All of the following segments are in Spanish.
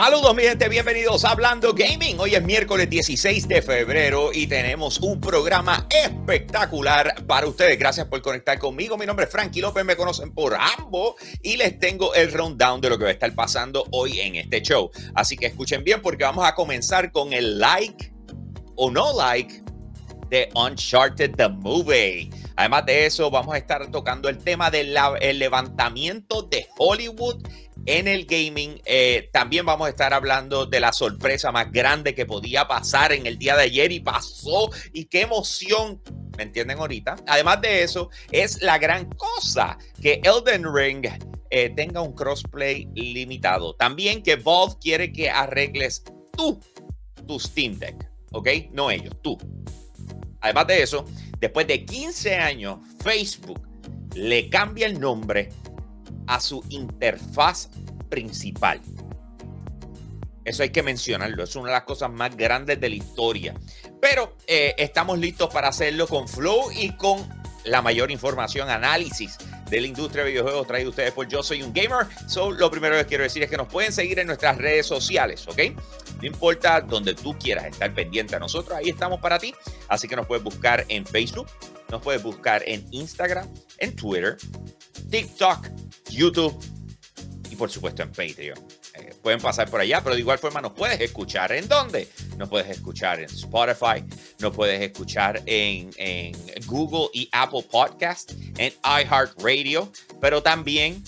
Saludos mi gente, bienvenidos a Hablando Gaming. Hoy es miércoles 16 de febrero y tenemos un programa espectacular para ustedes. Gracias por conectar conmigo. Mi nombre es Frankie López, me conocen por ambos y les tengo el rundown de lo que va a estar pasando hoy en este show. Así que escuchen bien porque vamos a comenzar con el like o no like de Uncharted the Movie. Además de eso, vamos a estar tocando el tema del levantamiento de Hollywood en el gaming. Eh, también vamos a estar hablando de la sorpresa más grande que podía pasar en el día de ayer y pasó. Y qué emoción. ¿Me entienden ahorita? Además de eso, es la gran cosa que Elden Ring eh, tenga un crossplay limitado. También que Valve quiere que arregles tú tu Steam Deck. ¿Ok? No ellos, tú. Además de eso, después de 15 años, Facebook le cambia el nombre a su interfaz principal. Eso hay que mencionarlo, es una de las cosas más grandes de la historia. Pero eh, estamos listos para hacerlo con Flow y con la mayor información, análisis de la industria de videojuegos traído ustedes por Yo Soy un Gamer. So, lo primero que quiero decir es que nos pueden seguir en nuestras redes sociales, ¿ok? No importa donde tú quieras estar pendiente a nosotros, ahí estamos para ti. Así que nos puedes buscar en Facebook, nos puedes buscar en Instagram, en Twitter, TikTok, YouTube por supuesto en Patreon. Eh, pueden pasar por allá, pero de igual forma nos puedes escuchar. ¿En dónde? Nos puedes escuchar en Spotify, nos puedes escuchar en, en Google y Apple Podcast, en iHeartRadio, pero también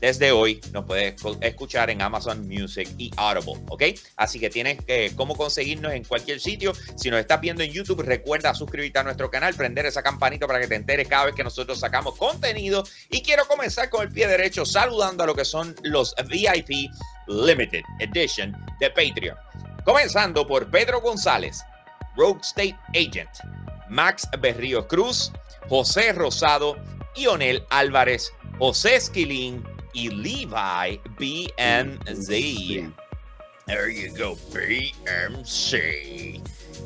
desde hoy nos puedes escuchar en Amazon Music y Audible, ¿ok? Así que tienes que cómo conseguirnos en cualquier sitio. Si nos estás viendo en YouTube, recuerda suscribirte a nuestro canal, prender esa campanita para que te enteres cada vez que nosotros sacamos contenido. Y quiero comenzar con el pie derecho saludando a lo que son los VIP Limited Edition de Patreon. Comenzando por Pedro González, Rogue State Agent, Max Berrío Cruz, José Rosado, Ionel Álvarez, José Esquilín, y Levi BMZ. There you go, BMC.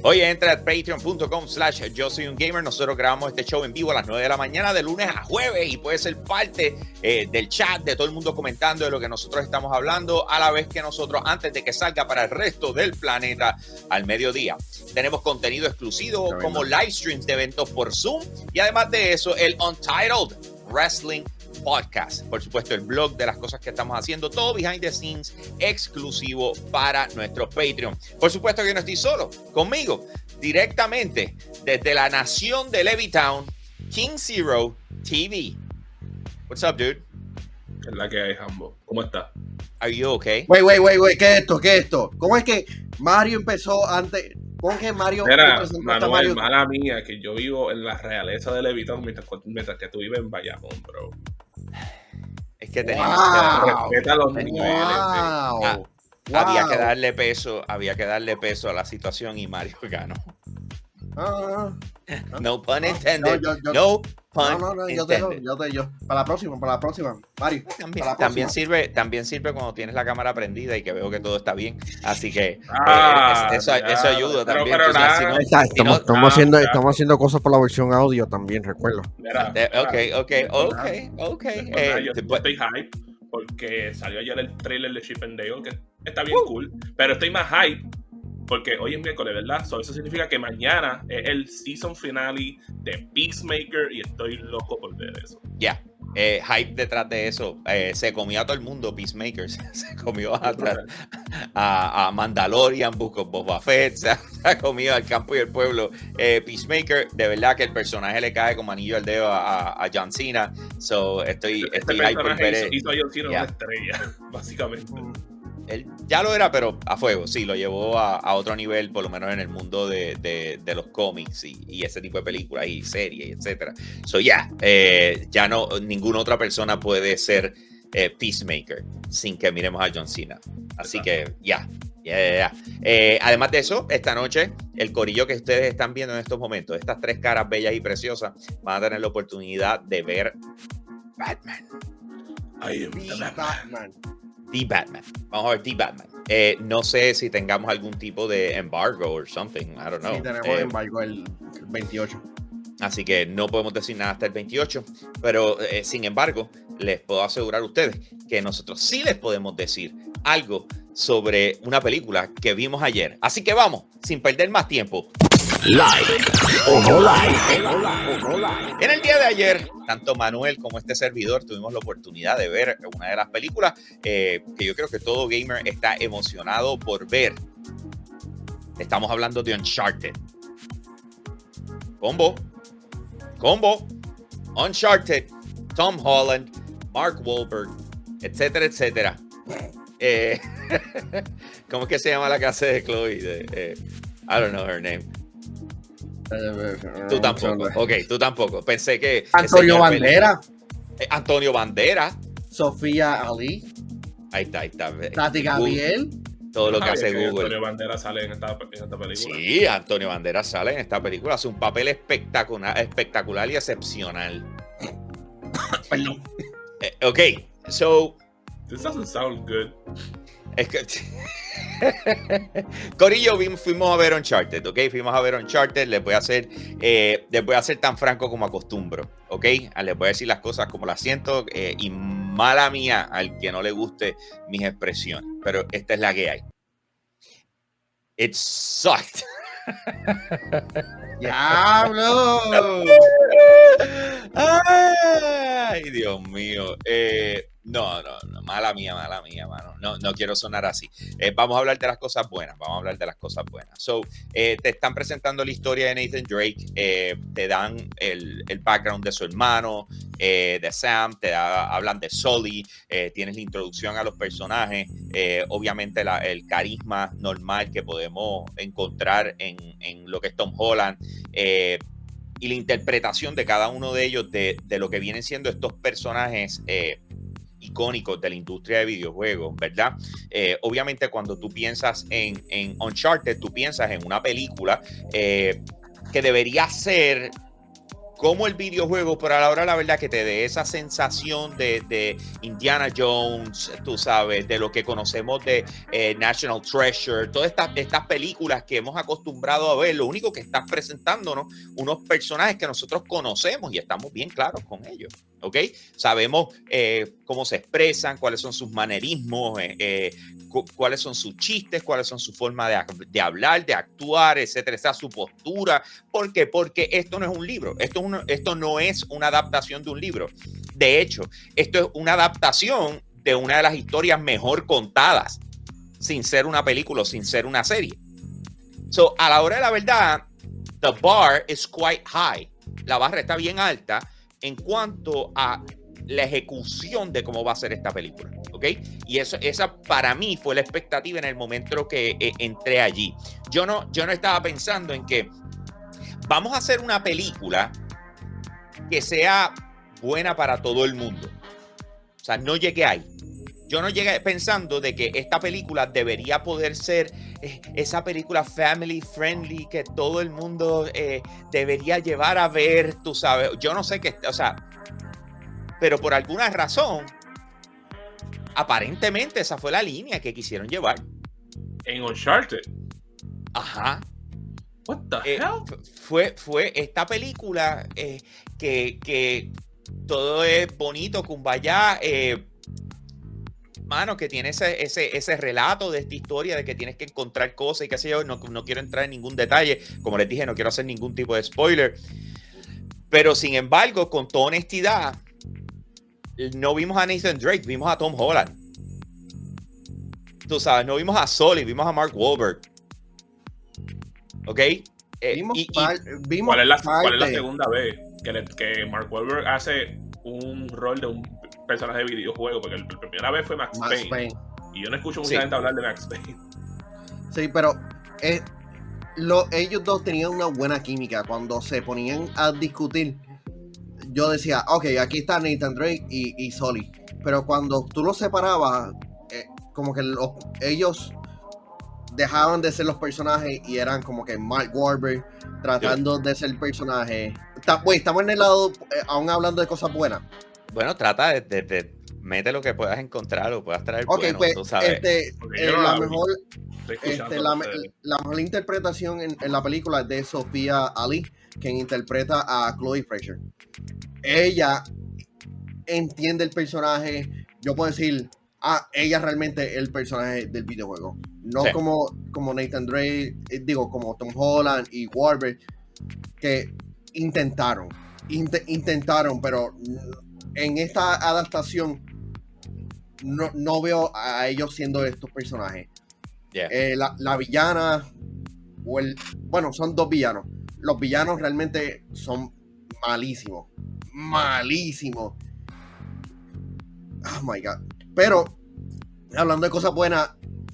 Oye, entra a patreon.com slash yo soy un gamer. Nosotros grabamos este show en vivo a las 9 de la mañana de lunes a jueves y puede ser parte eh, del chat de todo el mundo comentando de lo que nosotros estamos hablando a la vez que nosotros antes de que salga para el resto del planeta al mediodía. Tenemos contenido exclusivo como live streams de eventos por Zoom y además de eso el Untitled Wrestling podcast. Por supuesto, el blog de las cosas que estamos haciendo, todo behind the scenes exclusivo para nuestro Patreon. Por supuesto que no estoy solo, conmigo, directamente desde la nación de Levittown, King Zero TV. What's up, dude? Es la que hay, Hambo. ¿Cómo está? Are you okay? Wait, wait, wait, wait. ¿Qué es esto? ¿Qué es esto? ¿Cómo es que Mario empezó antes? ¿Cómo que Mario? Mira, Manuel, Mario? mala mía, que yo vivo en la realeza de Levittown mientras, mientras que tú vives en Bayamón, bro. Que teníamos que los Había que darle peso, había que darle peso a la situación y Mario ganó. Ah, no pun intended. No, no, no, no, yo te, yo te, yo. Para la próxima, para la próxima. Mario. También, sirve, también sirve cuando tienes la cámara prendida y que veo que todo está bien. Así que ah, eh, eso, eso, ayuda también. estamos, estamos, haciendo, estamos haciendo cosas por la versión audio también, recuerdo. ok, ok, ok, ok. Eh, yo estoy hype porque salió ayer el trailer de Chip and Dale, que está bien cool. Pero estoy más hype porque hoy es miércoles, ¿verdad? eso significa que mañana es el season finale de Peacemaker y estoy loco por ver eso. Ya. Eh, hype detrás de eso. Eh, se comió a todo el mundo Peacemaker. Se comió a, a, Mandalorian, Book Boba Fett. Se ha, comido al campo y el pueblo. Eh, Peacemaker, de verdad que el personaje le cae como anillo al dedo a, John Cena. So, estoy, este estoy hype por ver. Hizo, a John Cena una estrella, básicamente. Él ya lo era, pero a fuego, sí, lo llevó a, otro nivel, por lo menos en el mundo de, los cómics y, ese tipo de películas y series, etcétera. So, ya, eh, ya no, ninguna otra persona puede ser eh, Peacemaker sin que miremos a John Cena. Así que ya, ya, ya. Eh, además de eso, esta noche, el corillo que ustedes están viendo en estos momentos, estas tres caras bellas y preciosas, van a tener la oportunidad de ver Batman. I am Batman. The Batman. Vamos a ver The Batman. Eh, no sé si tengamos algún tipo de embargo o something. I don't know. Sí, tenemos eh, embargo el 28. Así que no podemos decir nada hasta el 28. Pero eh, sin embargo, les puedo asegurar a ustedes que nosotros sí les podemos decir algo sobre una película que vimos ayer. Así que vamos, sin perder más tiempo. En el día de ayer, tanto Manuel como este servidor tuvimos la oportunidad de ver una de las películas eh, que yo creo que todo gamer está emocionado por ver. Estamos hablando de Uncharted. Combo. Combo. Uncharted. Tom Holland. Mark Wahlberg. Etcétera, etcétera. Eh, ¿Cómo es que se llama la casa de Chloe? Eh, I don't know her name. Tú tampoco. Ok, tú tampoco. Pensé que. Antonio Bandera. Eh, Antonio Bandera. Sofía Ali. Ahí está, ahí está. Tati Gabriel. Todo lo que hace Google. Antonio Bandera sale en esta, película. Sí, Antonio Bandera sale en esta película. Hace un papel espectacular, espectacular y excepcional. Perdón. Eh, ok, so. This doesn't sound good. Es que. Corillo, fuimos a ver Uncharted, ¿ok? Fuimos a ver Uncharted. Les voy a hacer, eh, les voy a ser tan franco como acostumbro, ¿ok? Ah, les voy a decir las cosas como las siento eh, y mala mía al que no le guste mis expresiones, pero esta es la que hay. It sucked. ¡Diablo! Ay, Dios mío. Eh, no, no, no, mala mía, mala mía, mano. No, no quiero sonar así. Eh, vamos a hablar de las cosas buenas, vamos a hablar de las cosas buenas. So, eh, te están presentando la historia de Nathan Drake, eh, te dan el, el, background de su hermano, de Sam, te hablan de Sully, tienes la introducción a los personajes, obviamente el carisma normal que podemos encontrar en, en lo que es Tom Holland y la interpretación de cada uno de ellos de, de lo que vienen siendo estos personajes eh, icónicos de la industria de videojuegos, ¿verdad? Eh, obviamente cuando tú piensas en, en, Uncharted, tú piensas en una película eh, que debería ser como el videojuego, pero a la hora la verdad que te dé esa sensación de, Indiana Jones, tú sabes, de lo que conocemos de eh, National Treasure, todas estas, estas películas que hemos acostumbrado a ver, lo único que estás presentándonos unos personajes que nosotros conocemos y estamos bien claros con ellos. ¿Ok? Sabemos eh, cómo se expresan, cuáles son sus manerismos, eh, cuáles son sus chistes, cuáles son su forma de, hablar, de actuar, etcétera, esa su postura. ¿Por qué? Porque esto no es un libro, esto, esto no es una adaptación de un libro. De hecho, esto es una adaptación de una de las historias mejor contadas, sin ser una película sin ser una serie. So, a la hora de la verdad, the bar is quite high. La barra está bien alta en cuanto a la ejecución de cómo va a ser esta película. ¿Ok? Y eso, esa para mí fue la expectativa en el momento que eh, entré allí. Yo no, yo no estaba pensando en que vamos a hacer una película que sea buena para todo el mundo. O sea, no llegué ahí. Yo no llegué pensando de que esta película debería poder ser eh, esa película family friendly que todo el mundo eh, debería llevar a ver, tú sabes. Yo no sé qué, o sea, pero por alguna razón, aparentemente esa fue la línea que quisieron llevar. En Uncharted. Ajá. What the eh, Fue, fue esta película que, que, todo es bonito, kumbaya, eh, mano, que tiene ese, ese, ese, relato de esta historia de que tienes que encontrar cosas y qué sé yo. No, no quiero entrar en ningún detalle. Como les dije, no quiero hacer ningún tipo de spoiler. Pero sin embargo, con toda honestidad, no vimos a Nathan Drake, vimos a Tom Holland. Tú sabes, no vimos a Sully, vimos a Mark Wahlberg. ¿Ok? Eh, vimos, ¿Cuál, es la, ¿Cuál, es la, segunda vez que, que Mark Wahlberg hace un rol de un personaje de videojuego? Porque la primera vez fue Max, Payne, Y yo no escucho mucha gente hablar de Max Payne. Sí, pero eh, lo, ellos dos tenían una buena química. Cuando se ponían a discutir, yo decía, ok, aquí está Nathan Drake y, y Sully. Pero cuando tú los separabas, eh, como que los, ellos dejaban de ser los personajes y eran como que Mark Wahlberg tratando de ser el personaje. estamos en el lado, eh, aún hablando de cosas buenas. Bueno, trata de, de, mete lo que puedas encontrar o puedas traer. Ok, pues, Este, eh, la, mejor, este, la, mejor interpretación en, en, la película es de Sofía Ali, quien interpreta a Chloe Fraser. Ella entiende el personaje. Yo puedo decir, ah, ella realmente es el personaje del videojuego. No Sí. como, como Nathan Drake, eh, digo, como Tom Holland y Warburg, que intentaron, inte- intentaron, pero en esta adaptación no, no veo a ellos siendo estos personajes. Yeah. Eh, la, la villana, o el, bueno, son dos villanos. Los villanos realmente son malísimos. Malísimos. Oh my god. Pero, hablando de cosas buenas,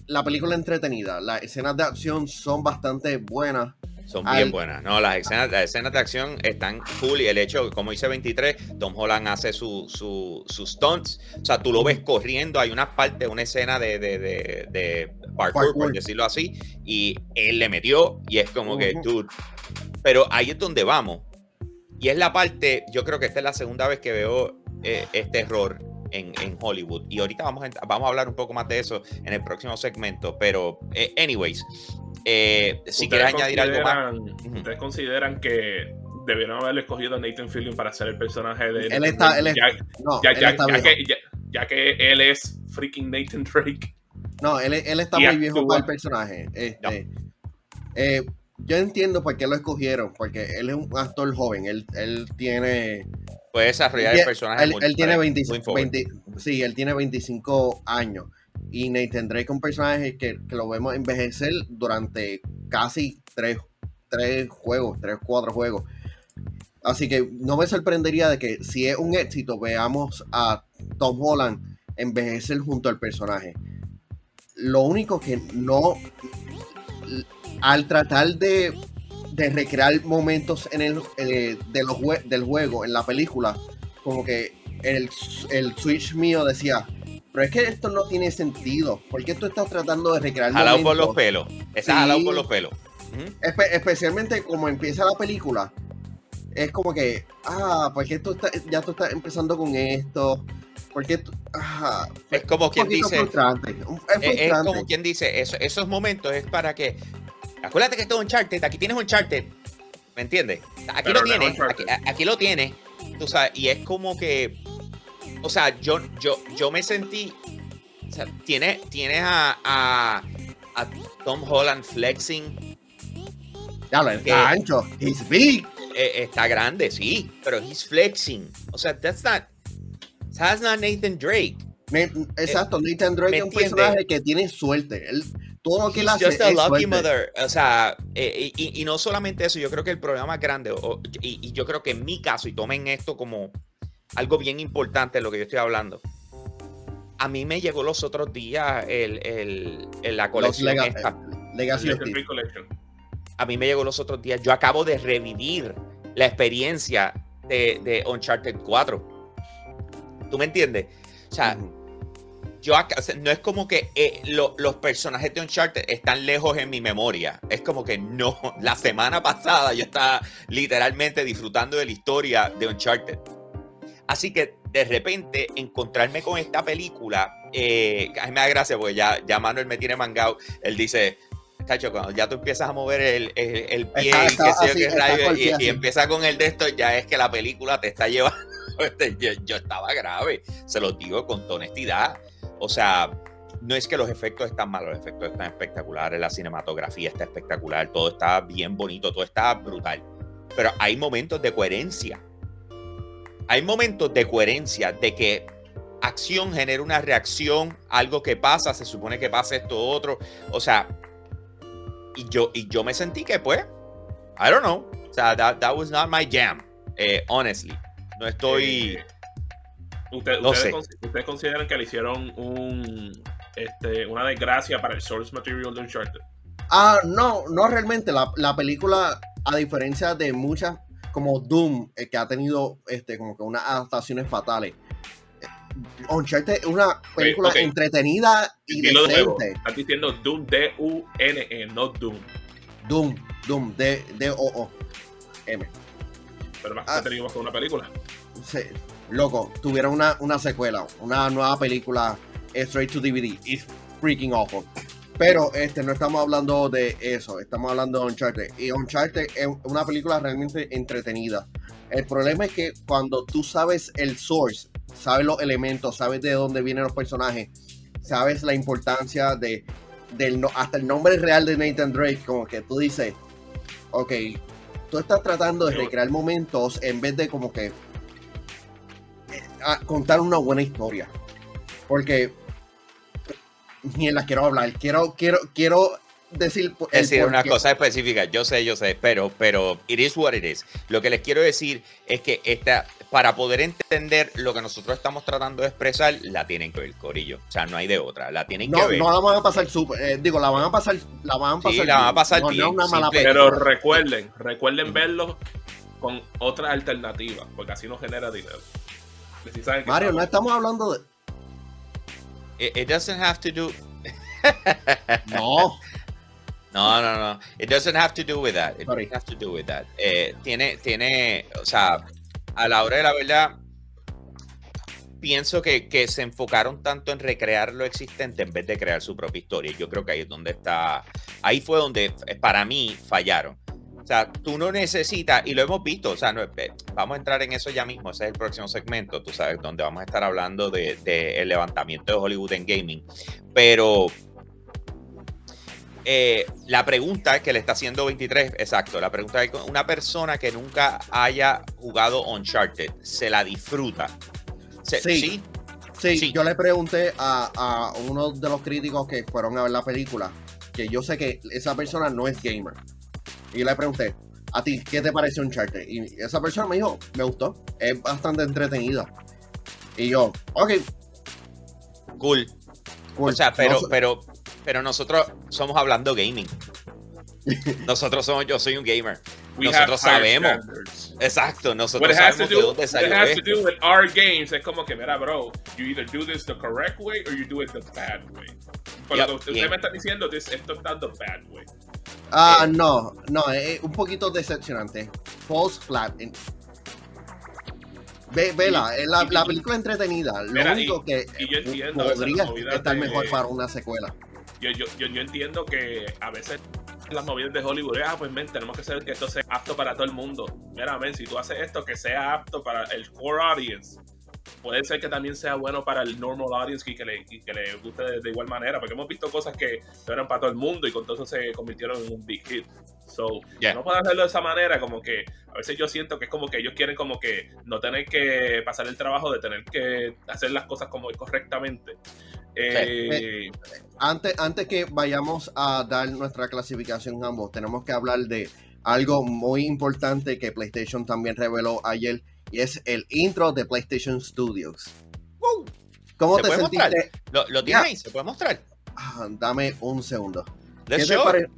la película entretenida. Las escenas de acción son bastante buenas. Son Al- bien buenas. No, las escenas, las escenas de acción están cool y el hecho, como dice 23, Tom Holland hace su, su, sus stunts. O sea, tú lo ves corriendo. Hay una parte, una escena de, de, de, de parkour, por decirlo así, y él le metió y es como que, dude. Pero ahí es donde vamos. Y es la parte, yo creo que esta es la segunda vez que veo eh, este error en, en Hollywood. Y ahorita vamos a, vamos a hablar un poco más de eso en el próximo segmento. Pero, eh, anyways, eh, si ¿Ustedes quieres añadir algo más. ¿Ustedes consideran que debieron haberle escogido a Nathan Fillion para ser el personaje de Él está- él es- ya, que, ya, ya que él es freaking Nathan Drake. No, él, él está muy viejo para el personaje. Este, eh, yo entiendo por qué lo escogieron, porque él es un actor joven. Él, él tiene. Puede desarrollar Él- el personaje. Él, tiene para- 20 muy forward. 20 sí, él tiene 25 años. Y Nathan Drake es un personaje que, que lo vemos envejecer durante casi tres, tres juegos, tres, cuatro juegos. Así que no me sorprendería de que si es un éxito, veamos a Tom Holland envejecer junto al personaje. Lo único que no, al tratar de, de recrear momentos en el, eh, de los jue- del juego, en la película, como que el, el Switch mío decía, pero es que esto no tiene sentido. ¿Por qué tú estás tratando de recrear Jalado por los pelos. Está Sí. jalado por los pelos. Espe- especialmente como empieza la película, es como que, ah, ¿por qué tú estás, ya tú estás empezando con esto? ¿Por qué tú, ah, Es como quien dice. frustrante, es como quien dice, eso- esos momentos es para que. Acuérdate que esto es un charter, aquí tienes un charter. ¿Me entiendes? Aquí Pero lo tienes, aquí, aquí lo tienes. Tú sabes, y es como que. O sea, yo, yo, yo me sentí. O sea, tiene, tienes a, a, a Tom Holland flexing. Ya lo está ancho, he's big. eh, está grande, sí, pero he's flexing. O sea, that's not. That's not Nathan Drake. Me- exacto, Nathan Drake ¿me es un entiende? personaje que tiene suerte. Él, todo lo que él He's hace just a es lucky suerte. mother. O sea, eh, y, y no solamente eso, yo creo que el problema más grande, o- y, y yo creo que en mi caso, y tomen esto como algo bien importante de lo que yo estoy hablando. A mí me llegó los otros días el, el- el- la colección Lega- esta. Legacy. A mí me llegó los otros días. Yo acabo de revivir la experiencia de, de Uncharted 4. ¿Tú me entiendes? O sea. Yo acá- o sea, no es como que eh, lo- los personajes de Uncharted están lejos en mi memoria. Es como que no. La semana pasada yo estaba literalmente disfrutando de la historia de Uncharted. Así que de repente encontrarme con esta película, eh, a mí me da gracia porque ya, ya Manuel me tiene mangado. Él dice, Cacho, cuando ya tú empiezas a mover el, el- el pie Está- y está así, rayo, empieza con el de esto, ya es que la película te está llevando. Este, yo, yo estaba grave, se lo digo con honestidad. O sea, no es que los efectos están malos, los efectos están espectaculares, la cinematografía está espectacular, todo está bien bonito, todo está brutal. Pero hay momentos de coherencia. Hay momentos de coherencia de que acción genera una reacción, algo que pasa, se supone que pasa esto otro. O sea, y yo, y yo me sentí que, pues, I don't know. O sea, that, that was not my jam, eh, honestly. No estoy. Eh, usted- No ustedes, sé. ustedes consideran que le hicieron un, este, una desgracia para el source material de Uncharted? Ah, no, no realmente. La, la película, a diferencia de muchas, como Doom, eh, que ha tenido este, como que unas adaptaciones fatales. eh, Uncharted es una película entretenida y Dilo de decente. Estás diciendo Doom, D-U-N-E, no Doom. Doom, Doom, D, D O O M. Pero más Ah. que teníamos con una película. Sí, loco, tuvieron una, una secuela, una nueva película eh, straight to DVD. It's freaking awful. Pero este, no estamos hablando de eso, estamos hablando de Uncharted. Y Uncharted es una película realmente entretenida. El problema es que cuando tú sabes el source, sabes los elementos, sabes de dónde vienen los personajes, sabes la importancia de del no- hasta el nombre real de Nathan Drake, como que tú dices, ok, tú estás tratando de recrear momentos en vez de como que a- contar una buena historia. Porque ni la quiero hablar, quiero, quiero, quiero decir decir una cosa específica. Yo sé, yo sé, pero, pero it is what it is. Lo que les quiero decir es que esta, para poder entender lo que nosotros estamos tratando de expresar, la tienen que ver, Corillo. O sea, no hay de otra. La tienen que No, ver. no la van a pasar súper, eh, digo, la van a pasar, la van a pasar Sí, la van a bien. pasar no, no bien, es una mala. Pero recuerden, recuerden verlo con otras alternativas, porque así no genera dinero. Que sí saben que Mario, no estamos- hablando de. It, it doesn't have to do. No, No, no, no. It doesn't have to do with that. It Sorry. doesn't have to do with that. Eh, tiene, tiene, o sea, a la hora de la verdad, pienso que, que se enfocaron tanto en recrear lo existente en vez de crear su propia historia. Yo creo que ahí es donde está, ahí fue donde para mí fallaron. O sea, tú no necesitas, y lo hemos visto, o sea, no, vamos a entrar en eso ya mismo, ese es el próximo segmento, tú sabes, donde vamos a estar hablando del de, el levantamiento de Hollywood en gaming. Pero eh, la pregunta que le está haciendo 23, exacto, la pregunta es, una persona que nunca haya jugado Uncharted, ¿se la disfruta? Se- Sí. ¿Sí? sí, Sí. yo le pregunté a, a uno de los críticos que fueron a ver la película, que yo sé que esa persona no es gamer. Y yo le pregunté, ¿a ti qué te pareció Uncharted? Y esa persona me dijo, me gustó, es bastante entretenida. Y yo, ok, Cool. cool. O sea, pero, No pero, pero nosotros somos hablando gaming. Nosotros somos, yo soy un gamer. we nosotros sabemos. standards. Exacto, nosotros to sabemos de do, dónde what it salió has to esto. do with our games es como que, mira, bro, you either do this the correct way or you do it the bad way. Por Yep, lo que usted yeah. me está diciendo, this- esto está the bad way. Ah, eh, no, no, es un poquito decepcionante. False flat. Ve, vela, Y- es la, y- la y- película entretenida. Lo Mira, único que yo entiendo podría estar de- mejor para una secuela. Yo, yo, yo, yo entiendo que a veces las movidas de Hollywood, ah, pues men, tenemos que hacer que esto sea apto para todo el mundo. Mira, men, si tú haces esto que sea apto para el core audience, puede ser que también sea bueno para el normal audience y que le, y que le guste de, de igual manera, porque hemos visto cosas que eran para todo el mundo y con todo eso se convirtieron en un big hit. So, Yeah. no pueden hacerlo de esa manera, como que a veces yo siento que es como que ellos quieren como que no tener que pasar el trabajo de tener que hacer las cosas como correctamente. Eh, Antes, antes que vayamos a dar nuestra clasificación ambos, tenemos que hablar de algo muy importante que PlayStation también reveló ayer y es el intro de PlayStation Studios. Woo. ¿Cómo ¿Se te puede mostrar? ¿Lo, lo tienes Ya. ahí? ¿Se puede mostrar? Ah, dame un segundo. ¿Qué Let's show pare-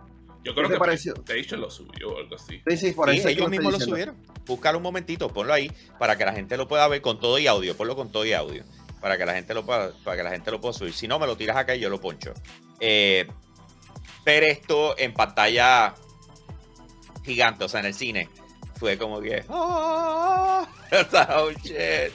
yo ¿Qué creo te que pareció? PlayStation lo subió o algo así. Sí, sí, por Sí, eso ellos mismos lo subieron. Búscalo un momentito, ponlo ahí para que la gente lo pueda ver con todo y audio. Ponlo con todo y audio. Para que la gente lo pueda, para que la gente lo pueda subir. Si no, me lo tiras acá y yo lo poncho. Eh, ver esto en pantalla gigante, o sea, en el cine, fue como que. ¡Oh, oh, shit!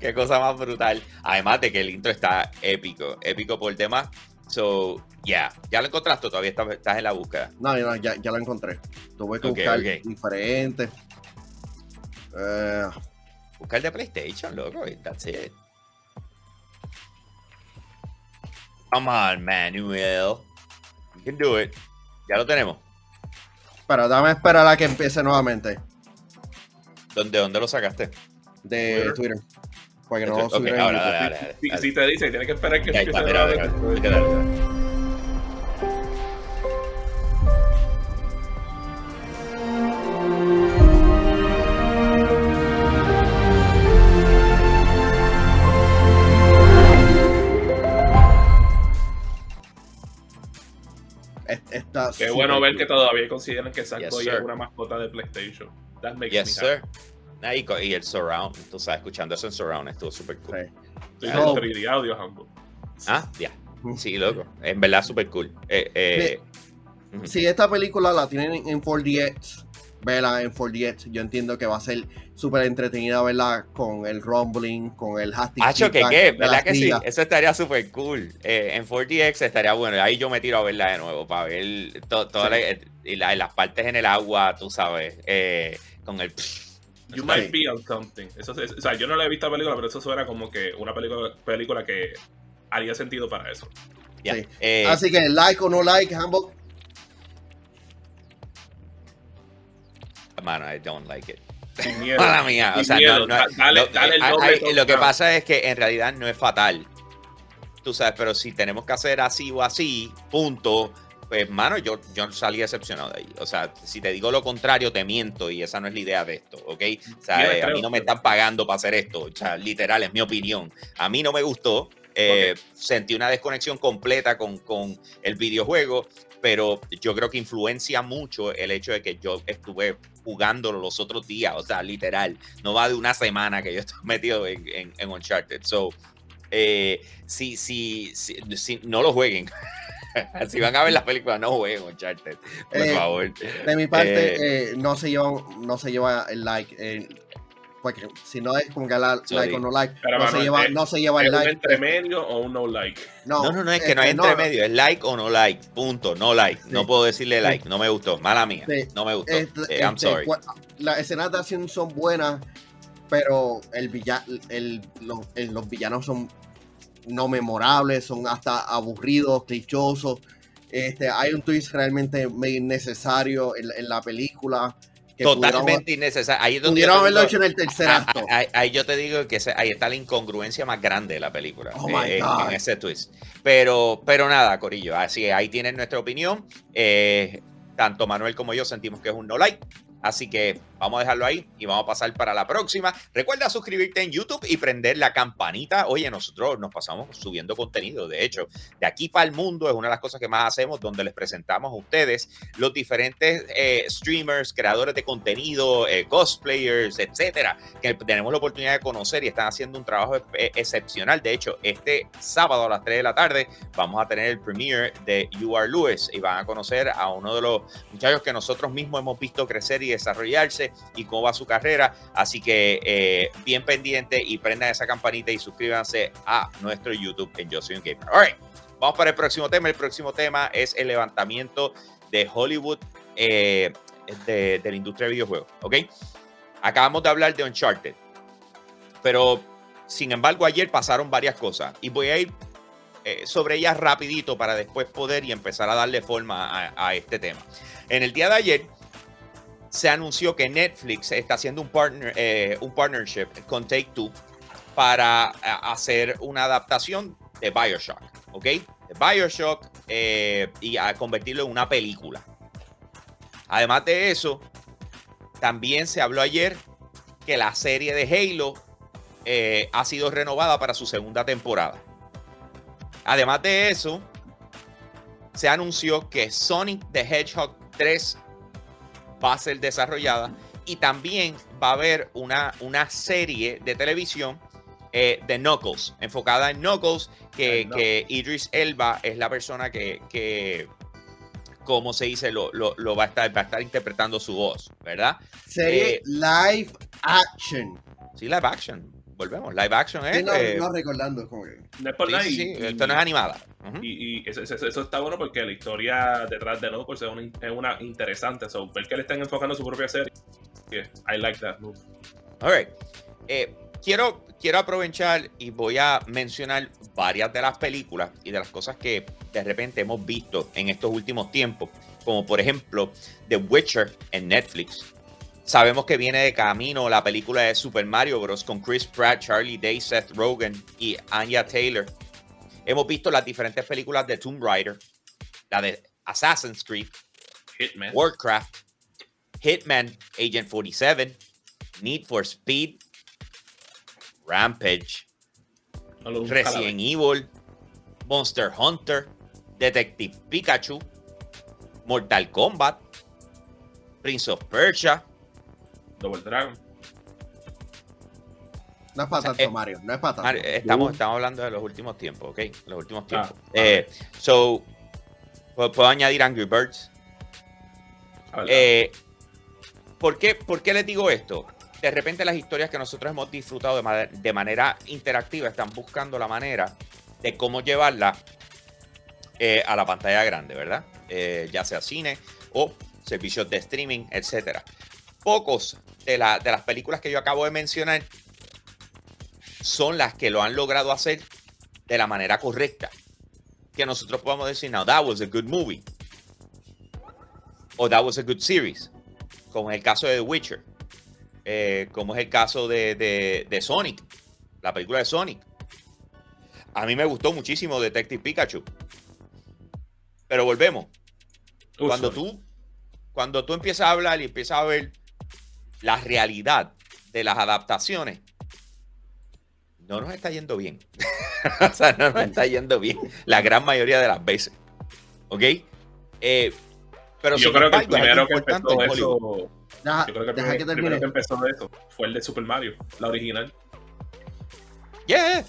Qué cosa más brutal. Además de que el intro está épico. Épico por el tema. So, yeah. ¿Ya lo encontraste o todavía estás, estás en la búsqueda? No, no, ya, ya lo encontré. Tuve que buscar ok. diferentes. Eh, Busca el de PlayStation, loco. That's it. Come on, Manuel. You can do it. Ya lo tenemos. pero dame esperar a que empiece nuevamente ¿Dónde, dónde lo sacaste? de Twitter. Twitter. Para que no lo Ok, subieran en ahora, YouTube. dale, dale, dale, Si, dale. si te dice, tienes que esperar que. Es- está Qué bueno ver cool. que todavía consideran que Sackboy Yes, es una mascota de PlayStation. That makes Yes, me sir. Ah, Y, y el surround, tú sabes, escuchando eso en surround estuvo súper cool. Sí. happy. Estoy con 3D audio, Humble. Ah, ya. Sí, loco. En verdad, súper cool. Eh, eh. Si esta película la tienen en- en 4DX, vela en 4DX. Yo entiendo que va a ser súper entretenida verla con el rumbling, con el hashtag. Hacho, que qué, ¿verdad que sí? Eso estaría súper cool. Eh, en 4DX estaría bueno. Ahí yo me tiro a verla de nuevo para ver to- todas Sí. las- y la- las partes en el agua, tú sabes, eh, con el... You might be on something. Eso, es- o sea, yo no la he visto la película, pero eso suena como que una película, película que haría sentido para eso. Sí. eh, Así que like o no like, Hambo. Mano, I don't like it. Sin miedo. Mala mía, o sea, miedo. no, no- Da- dale, lo, dale el doble hay- lo que pasa es que en realidad no es fatal. Tú sabes, pero si tenemos que hacer así o así, punto, pues, mano, yo, yo salí decepcionado de ahí. O sea, si te digo lo contrario, te miento y esa no es la idea de esto, ¿ok? O sea, eh, a creo. mí no me están pagando para hacer esto. O sea, literal, es mi opinión. A mí no me gustó. eh, Sentí una desconexión completa con, con el videojuego, pero yo creo que influencia mucho el hecho de que yo estuve jugándolo los otros días. O sea, literal, no va de una semana que yo estoy metido en, en, en Uncharted. So, eh, si, si, si, si- no lo jueguen. si van a ver las películas, no jueguen Uncharted. Por Eh, favor. De mi parte, eh, no se lleva, no se lleva el like. Porque si no es como que la, like o no like, Pero, no, se lleva, eh, no se lleva ¿Es el un like. entremedio o un no like? No, no, no, es que no hay este, entre medio, es like o no like, punto, no like. No puedo decirle like, no me gustó, mala mía, Sí. no me gustó. Este, Eh, I'm este, sorry. Las escenas de acción son buenas, pero el villa, el, los, el- los villanos son no memorables, son hasta aburridos, clichosos. Este, hay un twist realmente medio innecesario en, en la película. Que Totalmente innecesario. Ahí es donde Pudieron yo te haberlo digo- hecho en el tercer Ah, acto. ah, Ahí, ahí yo te digo que ese- ahí está la incongruencia más grande de la película. Oh eh, en- God. en ese twist. Pero, pero nada, Corillo. Así ahí tienen nuestra opinión. Eh, tanto Manuel como yo sentimos que es un no like. Así que vamos a dejarlo ahí y vamos a pasar para la próxima. Recuerda suscribirte en YouTube y prender la campanita. Oye, nosotros nos pasamos subiendo contenido. De hecho, de aquí para el mundo es una de las cosas que más hacemos, donde les presentamos a ustedes los diferentes eh, streamers, creadores de contenido, eh, cosplayers, etcétera, que tenemos la oportunidad de conocer y están haciendo un trabajo eh, excepcional. De hecho, este sábado a las 3 de la tarde vamos a tener el premiere de You Are Lewis y van a conocer a uno de los muchachos que nosotros mismos hemos visto crecer y desarrollarse y cómo va su carrera. Así que eh, bien pendiente y prendan esa campanita y suscríbanse a nuestro YouTube en Yo Soy un Gamer. All vamos para el próximo tema. El próximo tema es el levantamiento de Hollywood eh, de, de la industria de videojuegos. ¿Ok? Acabamos de hablar de Uncharted, pero sin embargo ayer pasaron varias cosas y voy a ir eh, sobre ellas rapidito para después poder y empezar a darle forma a, a este tema. En el día de ayer se anunció que Netflix está haciendo un, partner, eh, un partnership con Take Two para a, hacer una adaptación de Bioshock, ¿ok? Bioshock eh, y a convertirlo en una película. Además de eso, también se habló ayer que la serie de Halo eh, ha sido renovada para su segunda temporada. Además de eso, se anunció que Sonic the Hedgehog 3 va a ser desarrollada y también va a haber una, una serie de televisión eh, de Knuckles, enfocada en Knuckles, que, que Idris Elba es la persona que, que como se dice, lo, lo- lo va, a estar, va a estar interpretando su voz, ¿verdad? Serie eh, live action. Sí, live action. Volvemos, live action es... Sí, no, eh, no recordando. Como que, No es por sí, nada. sí, y- sí, y- esto no es animada. Y, y eso, eso- eso está bueno porque la historia detrás de Knuckles es una, es una interesante. So, ver que le están enfocando su propia serie. yeah, I like that move. All right. Eh, quiero, quiero aprovechar y voy a mencionar varias de las películas y de las cosas que de repente hemos visto en estos últimos tiempos, como por ejemplo The Witcher en Netflix. Sabemos que viene de camino la película de Super Mario Bros. con Chris Pratt, Charlie Day, Seth Rogen y Anya Taylor. Hemos visto las diferentes películas de Tomb Raider, la de Assassin's Creed, Hitman. Warcraft, Hitman, Agent 47, Need for Speed, Rampage, Resident Evil, Monster Hunter, Detective Pikachu, Mortal Kombat, Prince of Persia. Double Dragon. no es para tanto, eh, Mario. No es para tanto. Mario, Estamos, estamos hablando de los últimos tiempos, ¿ok? Los últimos Ah, tiempos. ah. Eh, so, puedo, puedo añadir Angry Birds. Eh, ¿por, qué, ¿Por qué les digo esto? De repente las historias que nosotros hemos disfrutado de, ma- de manera interactiva están buscando la manera de cómo llevarla eh, a la pantalla grande, ¿verdad? Eh, ya sea cine o servicios de streaming, etcétera. Pocos de, la- de las películas que yo acabo de mencionar son las que lo han logrado hacer de la manera correcta. Que nosotros podamos decir, now that was a good movie. O that was a good series. Como es el caso de The Witcher. Eh, como es el caso de, de, de Sonic. La película de Sonic. A mí me gustó muchísimo Detective Pikachu. Pero volvemos. Uf, Cuando tú, cuando tú empiezas a hablar y empiezas a ver la realidad de las adaptaciones, no nos está yendo bien. o sea, no nos está yendo bien la gran mayoría de las veces. ¿Ok? Eh, pero yo creo que el embargo, primero que empezó eso. Deja, Yo creo que el deja primer- que el primero termine. que empezó eso fue el de Super Mario, la original. Yeah.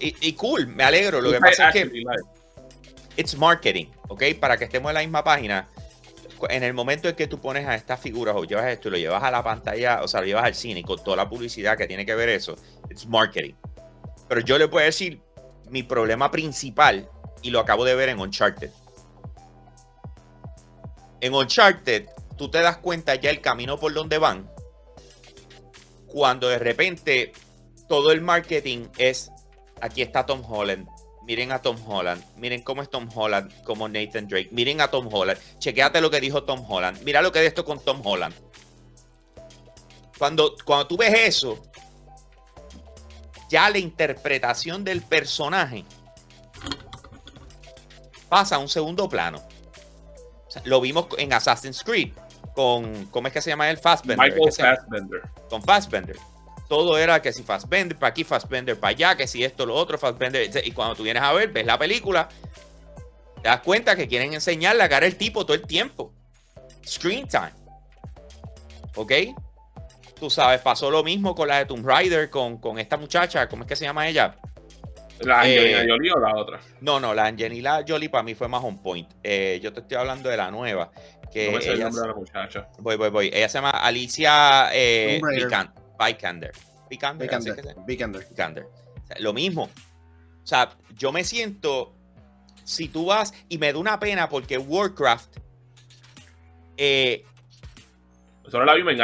Y, y cool, me alegro. Lo que pasa es que it's marketing, ¿ok? Para que estemos en la misma página. En el momento en que tú pones a estas figuras o llevas esto y lo llevas a la pantalla, o sea, lo llevas al cine con toda la publicidad que tiene que ver eso, it's marketing. Pero yo le puedo decir mi problema principal y lo acabo de ver en Uncharted. En Uncharted, tú te das cuenta ya el camino por donde van cuando de repente todo el marketing es aquí está Tom Holland. Miren a Tom Holland. Miren cómo es Tom Holland, como Nathan Drake. Miren a Tom Holland. Chequéate lo que dijo Tom Holland. Mira lo que de esto con Tom Holland. Cuando, cuando tú ves eso, ya la interpretación del personaje pasa a un segundo plano. O sea, lo vimos en Assassin's Creed con, ¿cómo es que se llama el Fassbender? Michael. Fassbender. con Fassbender. Todo era que si Fassbender para aquí, Fassbender para allá, que si esto, lo otro, Fassbender. Y cuando tú vienes a ver, ves la película, te das cuenta que quieren enseñar la cara del tipo todo el tiempo. Screen time. ¿Ok? Tú sabes, pasó lo mismo con la de Tomb Raider, con, con esta muchacha, ¿cómo es que se llama ella? ¿La Angelina Eh, Jolie o la otra? No, no, la Angelina Jolie para mí fue más on point. Eh, yo te estoy hablando de la nueva. Que No me sé el nombre de la muchacha. Voy, voy, voy. Ella se llama Alicia eh, Tomb Raider. Vican- Vikander. Vikander, Vikander. Vikander. Vikander. O sea, lo mismo. O sea, yo me siento, si tú vas, y me da una pena porque Warcraft eh, Eso no la vimos en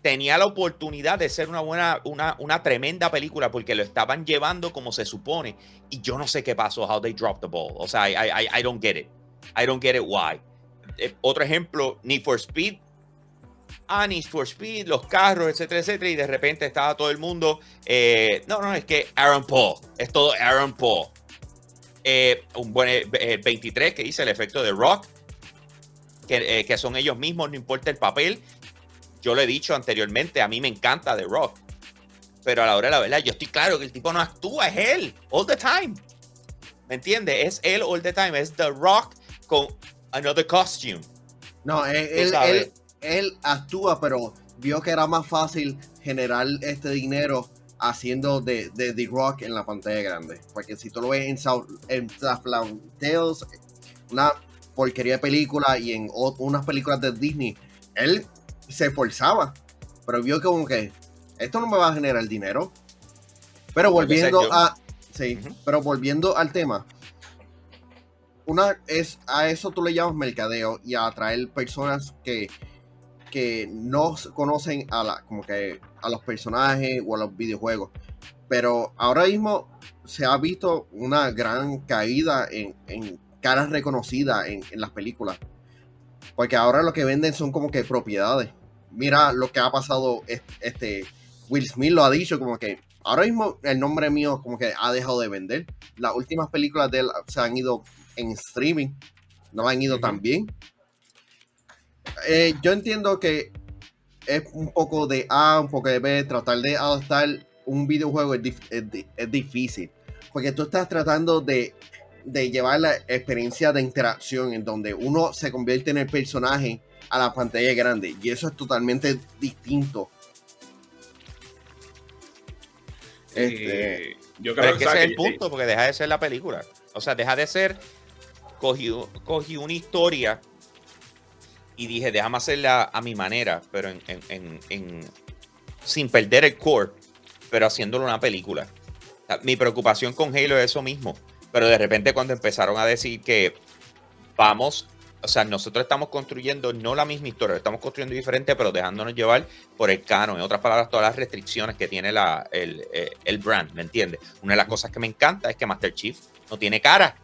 tenía la oportunidad de ser una buena, una, una tremenda película porque lo estaban llevando como se supone. Y yo no sé qué pasó, how they dropped the ball. O sea, I, I, I- I don't get it. I don't get it why. Eh, otro ejemplo, Need for Speed. Ah, Need for Speed, los carros, etcétera, etcétera. Y de repente estaba todo el mundo. eh, no, no, es que Aaron Paul. Es todo Aaron Paul. Eh, un buen eh, eh, 23 que dice el efecto de Rock. Que, eh, que son ellos mismos, no importa el papel yo lo he dicho anteriormente, a mí me encanta The Rock. Pero a la hora de la verdad, yo estoy claro que el tipo no actúa, es él, all the time. ¿Me entiendes? Es él all the time, es The Rock con another costume. No, él, él. Él- actúa, pero vio que era más fácil generar este dinero haciendo de, de The Rock en la pantalla grande. Porque si tú lo ves en, South, en Southland Tales, una porquería de película y en o- unas películas de Disney, él se esforzaba, pero vio como que esto no me va a generar dinero. Pero volviendo a... Sí, pero volviendo al tema, una es a eso tú le llamas mercadeo y a atraer personas que, que no conocen a la como que a los personajes o a los videojuegos. Pero ahora mismo se ha visto una gran caída en, en caras reconocidas en, en las películas. Porque ahora lo que venden son como que propiedades. Mira lo que ha pasado, es- este Will Smith lo ha dicho como que ahora mismo el nombre mío como que ha dejado de vender. Las últimas películas de él se han ido en streaming, no han ido tan bien. Eh, yo entiendo que es un poco de A, un poco de B, tratar de adaptar un videojuego es, dif- es di- es difícil, porque tú estás tratando de, de llevar la experiencia de interacción en donde uno se convierte en el personaje a la pantalla grande, y eso es totalmente distinto. Este, Eh, yo Pero creo es que ese es el punto, porque deja de ser la película. O sea, deja de ser. Cogí, cogí una historia y dije, déjame hacerla a mi manera, pero en, en- en- sin perder el core, pero haciéndolo una película. Mi preocupación con Halo es eso mismo. Pero de repente, cuando empezaron a decir que vamos o sea, nosotros estamos construyendo no la misma historia, estamos construyendo diferente, pero dejándonos llevar por el canon. En otras palabras, todas las restricciones que tiene la, el, eh, el brand, ¿me entiendes? Una de las cosas que me encanta es que Master Chief no tiene cara.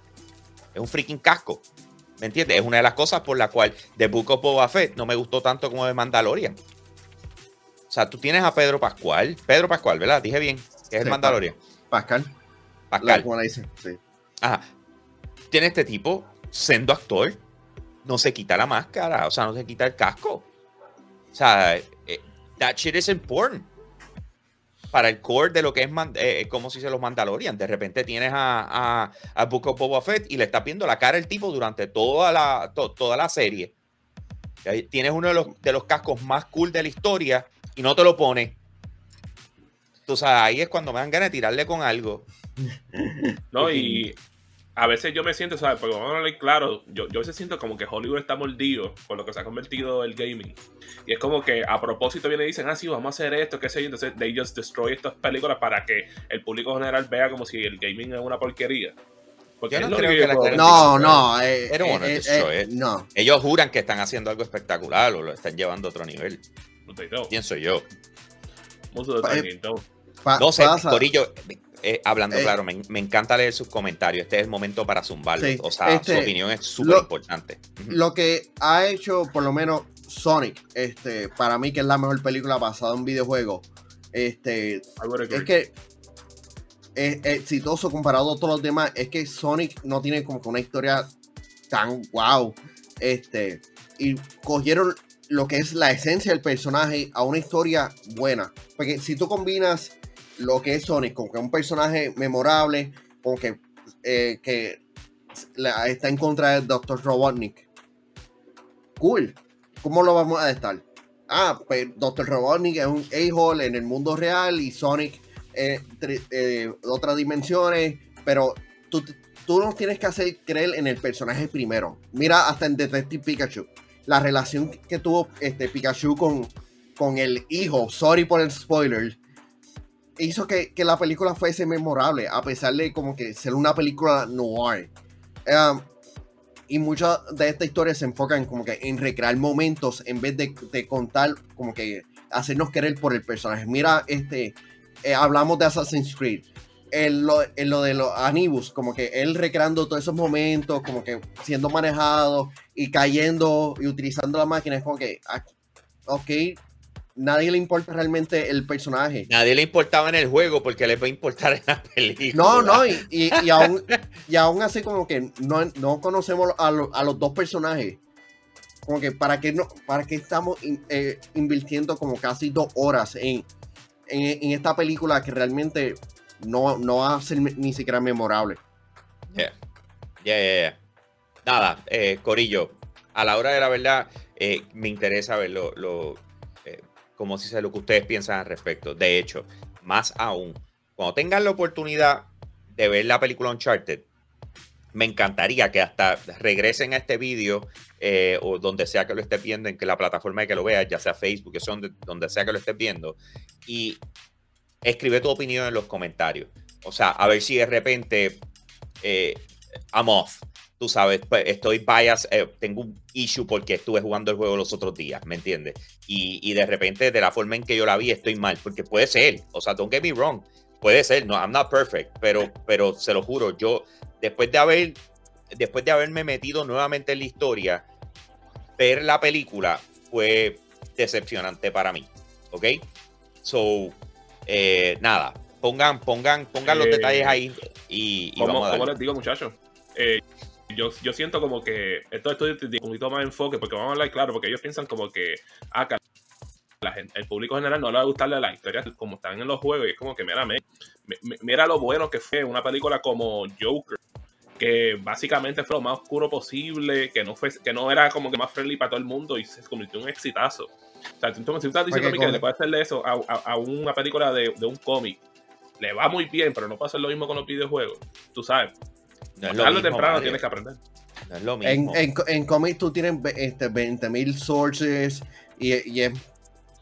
Es un freaking casco. ¿Me entiendes? Es una de las cosas por la cual The Book of Boba Fett no me gustó tanto como de Mandalorian. O sea, tú tienes a Pedro Pascual. Pedro Pascual, ¿verdad? Dije bien. Que es el Mandalorian. Pascal. Pascal. Como la dicen, sí. Ajá. Tiene este tipo, siendo actor, no se quita la máscara, o sea, no se quita el casco. O sea, eh, that shit is important. Para el core de lo que es, man- eh, como si se los Mandalorian. De repente tienes a, a, a Book of Boba Fett y le estás viendo la cara al tipo durante toda la, to- toda la serie. Tienes uno de los, de los cascos más cool de la historia y no te lo pone. Tú sabes, ahí es cuando me dan ganas de tirarle con algo. No, y a veces yo me siento, ¿sabes? Porque vamos a hablar claro, yo, yo a veces siento como que Hollywood está mordido por lo que se ha convertido el gaming. Y es como que a propósito vienen y dicen, ah, sí, vamos a hacer esto, qué sé yo. Entonces, they just destroy estas películas para que el público general vea como si el gaming es una porquería. Porque Yo no creo único que la. No, no. Eh, Pero bueno, eh, eso eh, es. No. Ellos juran que están haciendo algo espectacular o lo están llevando a otro nivel. Pienso yo. No sé, pasa. Corillo, eh, hablando Eh, claro, me, me encanta leer sus comentarios. Este es el momento para zumbarlos. Sí, o sea, este, su opinión es súper importante. Lo que ha hecho, por lo menos, Sonic, este, para mí que es la mejor película basada en videojuegos, este, es que es exitoso comparado a todos los demás. Es que Sonic no tiene como que una historia tan wow. Este, y cogieron lo que es la esencia del personaje a una historia buena. Porque si tú combinas lo que es Sonic con que un personaje memorable, con que, eh, que está en contra de Dr. Robotnik. Cool. ¿Cómo lo vamos a estar? Ah, pues Dr. Robotnik es un a-hole en el mundo real y Sonic eh, eh, otras dimensiones, pero tú, tú no tienes que hacer creer en el personaje primero. Mira hasta en Detective Pikachu. La relación que tuvo este Pikachu con, con el hijo, sorry por el spoiler, hizo que, que la película fuese memorable, a pesar de como que ser una película noir. Um, y muchas de esta historia se enfocan como que en recrear momentos en vez de, de contar, como que hacernos querer por el personaje. Mira, este, eh, hablamos de Assassin's Creed. En lo, en lo de los Anibus, como que él recreando todos esos momentos, como que siendo manejado y cayendo y utilizando la máquina, es como que, ah, ok, nadie le importa realmente el personaje. Nadie le importaba en el juego porque les va a importar en la película. No, no, y, y, y aún, y aún así como que no, no conocemos a, lo- a los dos personajes. Como que para qué no, para qué estamos in- eh, invirtiendo como casi dos horas en, en, en esta película que realmente no, no va a ser ni siquiera memorable. Yeah, yeah, yeah. Nada, eh, Corillo, a la hora de la verdad, eh, me interesa ver lo, lo, como si sé lo que ustedes piensan al respecto. De hecho, más aún, cuando tengan la oportunidad de ver la película Uncharted, me encantaría que hasta regresen a este vídeo eh, o donde sea que lo estés viendo, en que la plataforma de que lo veas, ya sea Facebook, donde, donde sea que lo estés viendo, y escribe tu opinión en los comentarios. O sea, a ver si de repente eh, I'm off. Tú sabes, pues, estoy bias, eh, tengo un issue porque estuve jugando el juego los otros días, ¿me entiendes? Y, y de repente, de la forma en que yo la vi, estoy mal, porque puede ser, o sea, don't get me wrong, puede ser, no, I'm not perfect, pero, pero se lo juro, yo, después de haber, después de haberme metido nuevamente en la historia, ver la película fue decepcionante para mí, ¿ok? So, eh, nada, pongan, pongan, pongan los Eh, detalles ahí y, y como, vamos a darle. les digo, muchachos, eh, yo, yo siento como que estos estudios tienen un poquito más enfoque, porque vamos a hablar claro, porque ellos piensan como que, ah, que la gente, el público general no le va a gustarle la historia como están en los juegos, y es como que, mira, me- me- mira lo bueno que fue una película como Joker, que básicamente fue lo más oscuro posible, que no fue, que no era como que más friendly para todo el mundo y se convirtió en un exitazo. O sea, tú, tú me estás diciendo que le puede hacerle eso a, a- a una película de, de un cómic. Le va muy bien, pero no puede hacer lo mismo con los videojuegos. Tú sabes, No es lo mismo, temprano Mario, tienes que aprender. no es lo En, mismo. en, en cómics tú tienes este, 20.000 sources y, y es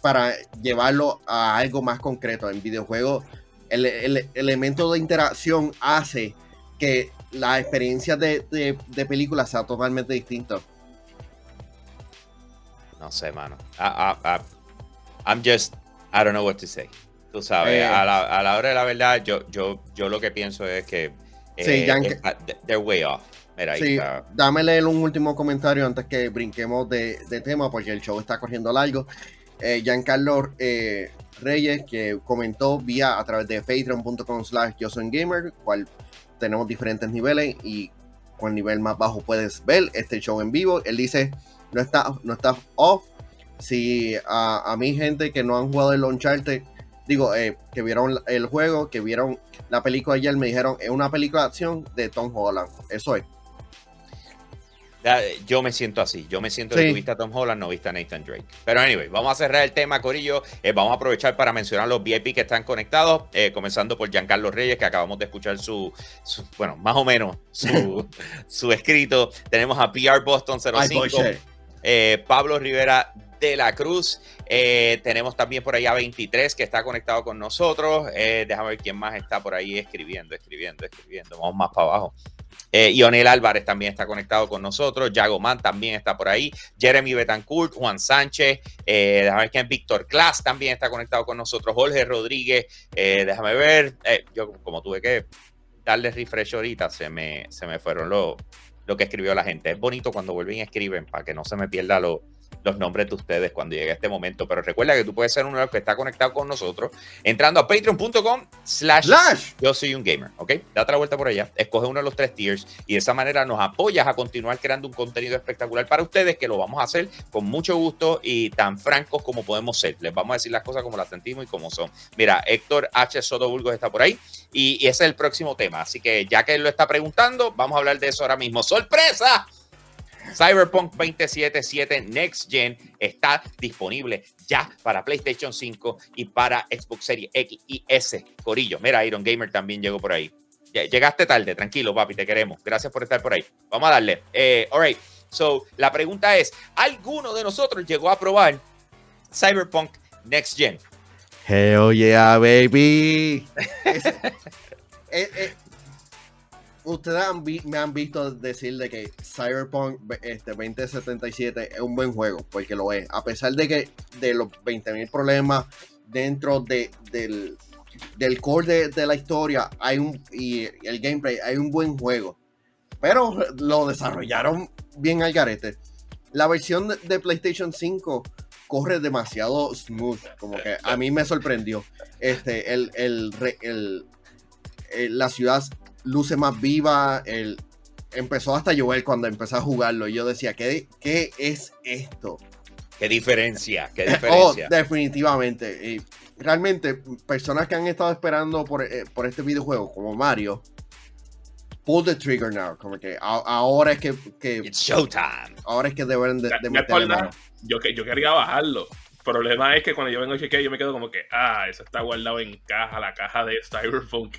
para llevarlo a algo más concreto. En videojuegos, el, el elemento de interacción hace que la experiencia de, de, de película sea totalmente distinta. No sé, mano. I, I, I'm just, I don't know what to say. Tú sabes, Eh. a, la, a la hora de la verdad, yo, yo, yo lo que pienso es que Sí, eh, está- they're way off. Mira, ahí Sí, está. dame leer un último comentario antes que brinquemos de, de tema porque el show está corriendo largo. Eh, Giancarlo eh, Reyes que comentó vía a través de patreon.com slash yo soy gamer, cual tenemos diferentes niveles y con el nivel más bajo puedes ver este show en vivo. Él dice, no está, no está off. Si a, a mi gente que no han jugado el Uncharted, digo, eh, que vieron el juego, que vieron la película ayer, me dijeron, es una película de acción de Tom Holland. Eso es. Da- Yo me siento así. Yo me siento Sí. que tú viste a Tom Holland, no viste a Nathan Drake. Pero anyway, vamos a cerrar el tema, Corillo. Eh, vamos a aprovechar para mencionar los VIP que están conectados. eh, comenzando por Giancarlo Reyes, que acabamos de escuchar su, su- bueno, más o menos su, su escrito. Tenemos a PR Boston Ay, 05. Eh, Pablo Rivera de la Cruz. Eh, tenemos también por ahí a 23 que está conectado con nosotros. Eh, déjame ver quién más está por ahí escribiendo, escribiendo, escribiendo. Vamos más para abajo. Eh, Ionel Álvarez también está conectado con nosotros. Yagoman también está por ahí. Jeremy Betancourt, Juan Sánchez. Déjame ver quién. Víctor Class también está conectado con nosotros. Jorge Rodríguez. déjame ver. Yo, como tuve que darle refresh ahorita, se me, se me fueron los lo que escribió la gente. Es bonito cuando vuelven y escriben para que no se me pierda lo- los nombres de ustedes cuando llegue este momento. Pero recuerda que tú puedes ser uno de los que está conectado con nosotros entrando a patreon.com slash yo soy un gamer, ¿ok? Date la vuelta por allá, escoge uno de los tres tiers y de esa manera nos apoyas a continuar creando un contenido espectacular para ustedes que lo vamos a hacer con mucho gusto y tan francos como podemos ser. Les vamos a decir las cosas como las sentimos y como son. Mira, Héctor H. Soto Burgos está por ahí y, y ese es el próximo tema. Así que ya que él lo está preguntando, vamos a hablar de eso ahora mismo. ¡Sorpresa! Cyberpunk 2077 Next Gen está disponible ya para PlayStation 5 y para Xbox Series X y S. Corillo, mira, Iron Gamer también llegó por ahí. Llegaste tarde, tranquilo, papi, te queremos. Gracias por estar por ahí. Vamos a darle. Eh, all right. So, la pregunta es: ¿alguno de nosotros llegó a probar Cyberpunk Next Gen? Hell yeah, baby. Es- eh, ustedes me han visto decir de que Cyberpunk este, 2077 es un buen juego, porque lo es. A pesar de que de los 20.000 problemas dentro de, del, del core de, de la historia hay un, y el gameplay, hay un buen juego. Pero lo desarrollaron bien al garete. La versión de, PlayStation 5 corre demasiado smooth, como que a mí me sorprendió. Este, el, el, el- el- la ciudad luce más viva, el, empezó hasta llover cuando empecé a jugarlo y yo decía, ¿qué, qué es esto? ¿Qué diferencia? ¿Qué Oh, diferencia? definitivamente. Y realmente, personas que han estado esperando por, eh, por este videojuego, como Mario, pull the trigger now. Como que a- ahora es que, que- It's showtime. ahora es que deben de, de meterle mano. Yo, que- yo quería bajarlo. El problema es que cuando yo vengo a chequear, yo me quedo como que, ah, eso está guardado en caja, la caja de Cyberpunk.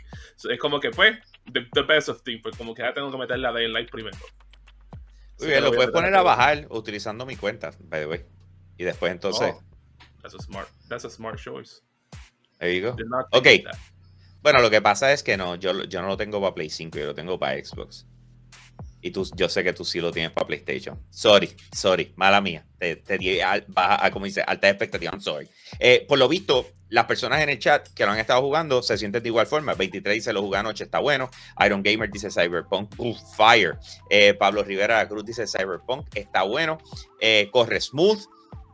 Es como que, pues, the, the best of things, pues como que ya tengo que meter la Daylight primero. Muy bien, lo puedes poner a bajar utilizando mi cuenta, by the way. Y después entonces, Oh, that's a smart, that's a smart choice. digo. Did not Ok. Bueno, lo que pasa es que no, yo, yo no lo tengo para Play 5, yo lo tengo para Xbox. Y tú, yo sé que tú sí lo tienes para PlayStation. Sorry, sorry, mala mía. Te, te baja, a, como dice, alta expectativa. I'm sorry. Eh, por lo visto, las personas en el chat que lo han estado jugando se sienten de igual forma. 23 dice lo jugué anoche, está bueno. Iron Gamer dice Cyberpunk, uf, fire. Eh, Pablo Rivera Cruz dice Cyberpunk, está bueno. Eh, corre smooth.